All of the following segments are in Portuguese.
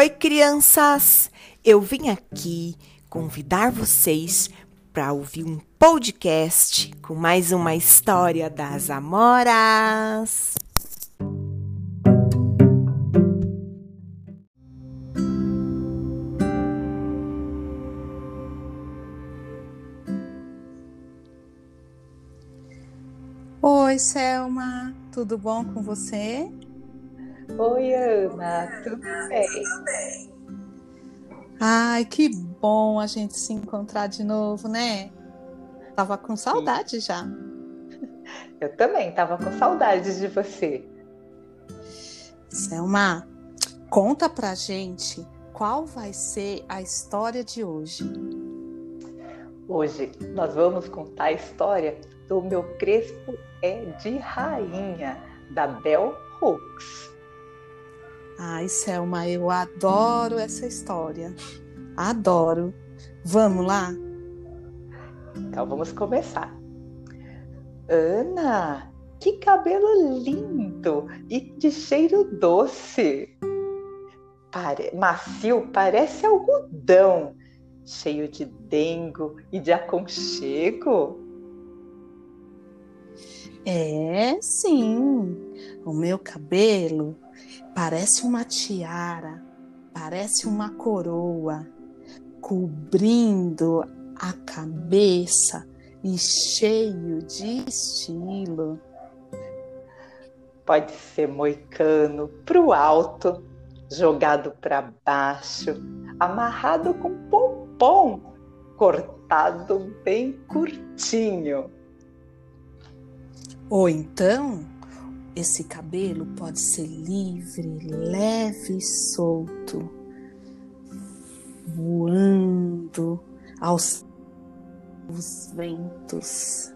Oi, crianças! Eu vim aqui convidar vocês para ouvir um podcast com mais uma história das Amoras. Oi, Selma, tudo bom com você? Oi, Ana, tudo bem? Ai, que bom a gente se encontrar de novo, né? Tava com saudade já. Eu também tava com saudades de você. Selma, conta pra gente qual vai ser a história de hoje. Hoje nós vamos contar a história do meu crespo é de rainha, da Bell Hooks. Ai, Selma, eu adoro essa história. Adoro. Vamos lá? Então vamos começar. Ana, que cabelo lindo e de cheiro doce. Pare... Macio, parece algodão, cheio de dengo e de aconchego. É, sim. O meu cabelo parece uma tiara, parece uma coroa, cobrindo a cabeça e cheio de estilo. Pode ser moicano pro alto, jogado para baixo, amarrado com pompom, cortado bem curtinho. Ou então, esse cabelo pode ser livre, leve e solto, voando aos ventos.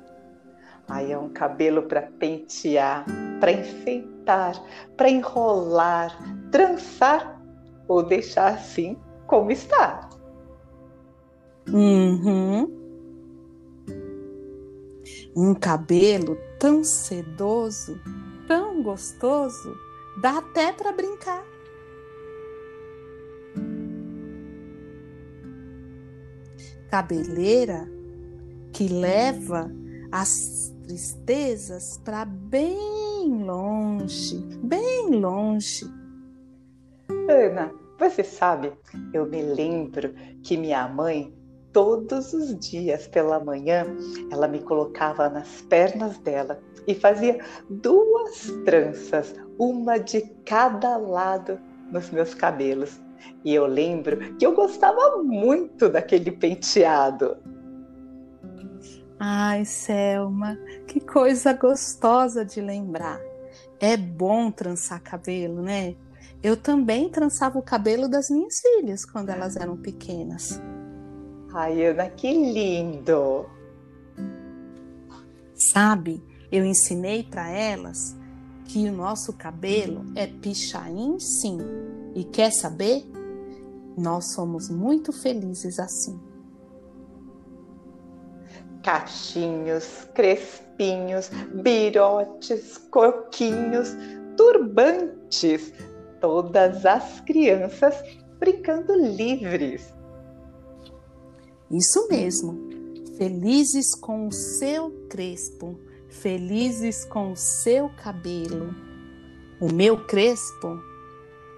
Aí é um cabelo para pentear, para enfeitar, para enrolar, trançar ou deixar assim como está. Uhum. Um cabelo tão sedoso, tão gostoso, dá até para brincar. Cabeleira que leva as tristezas para bem longe, bem longe. Ana, você sabe, eu me lembro que minha mãe todos os dias pela manhã, ela me colocava nas pernas dela e fazia duas tranças, uma de cada lado nos meus cabelos. E eu lembro que eu gostava muito daquele penteado. Ai, Selma, que coisa gostosa de lembrar. É bom trançar cabelo, né? Eu também trançava o cabelo das minhas filhas quando elas eram pequenas. Ai, Ana, que lindo! Sabe, eu ensinei para elas que o nosso cabelo é pichain sim. E quer saber? Nós somos muito felizes assim. Cachinhos, crespinhos, birotes, coquinhos, turbantes, todas as crianças brincando livres. Isso mesmo. Felizes com o seu crespo, felizes com o seu cabelo. O meu crespo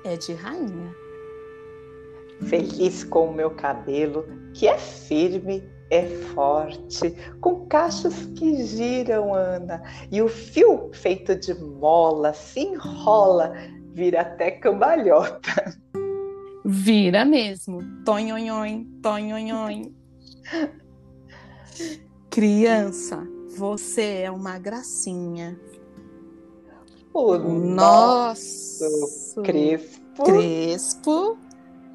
é de rainha. Feliz com o meu cabelo, que é firme, é forte, com cachos que giram, Ana, e o fio feito de mola se enrola, vira até cambalhota. Vira mesmo. Tonhonhon, tonhonhon. Criança, você é uma gracinha. O nosso, nosso crespo, crespo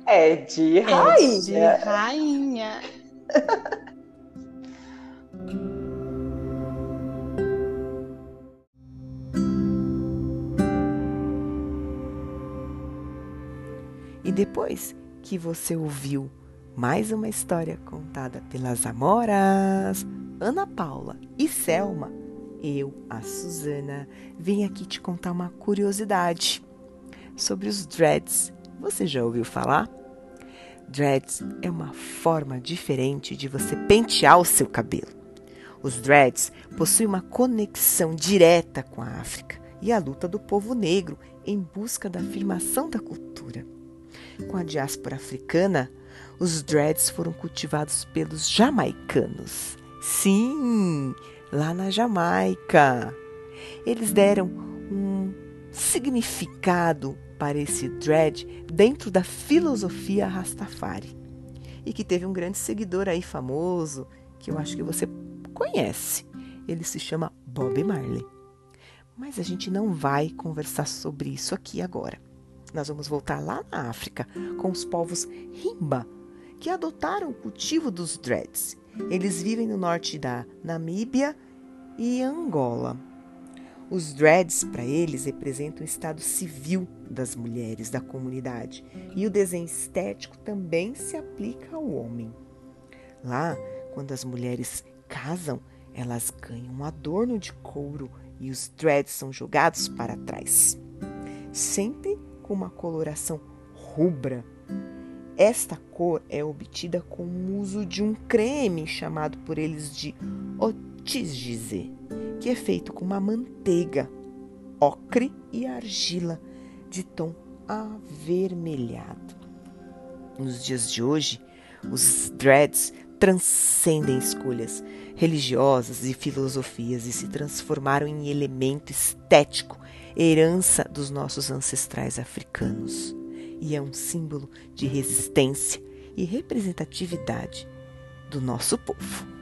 é de rainha. É de rainha. E depois que você ouviu mais uma história contada pelas Amoras, Ana Paula e Selma, eu, a Suzana, vim aqui te contar uma curiosidade sobre os dreads Você já ouviu falar? Dreads é uma forma diferente de você pentear o seu cabelo. Os dreads possuem uma conexão direta com a África e a luta do povo negro em busca da afirmação da cultura. Com a diáspora africana, os dreads foram cultivados pelos jamaicanos. Sim, lá na Jamaica. Eles deram um significado para esse dread dentro da filosofia Rastafari. E que teve um grande seguidor aí famoso, que eu acho que você conhece. Ele se chama Bob Marley. Mas a gente não vai conversar sobre isso aqui agora. Nós vamos voltar lá na África com os povos Rimba, que adotaram o cultivo dos dreads. Eles vivem no norte da Namíbia e Angola. Os dreads, para eles, representam o estado civil das mulheres da comunidade e o desenho estético também se aplica ao homem. Lá, quando as mulheres casam, elas ganham um adorno de couro e os dreads são jogados para trás, sempre com uma coloração rubra. Esta cor é obtida com o uso de um creme chamado por eles de otisgize, que é feito com uma manteiga, ocre e argila de tom avermelhado. Nos dias de hoje, os dreads transcendem escolhas religiosas e filosofias e se transformaram em elemento estético, herança dos nossos ancestrais africanos. E é um símbolo de resistência e representatividade do nosso povo.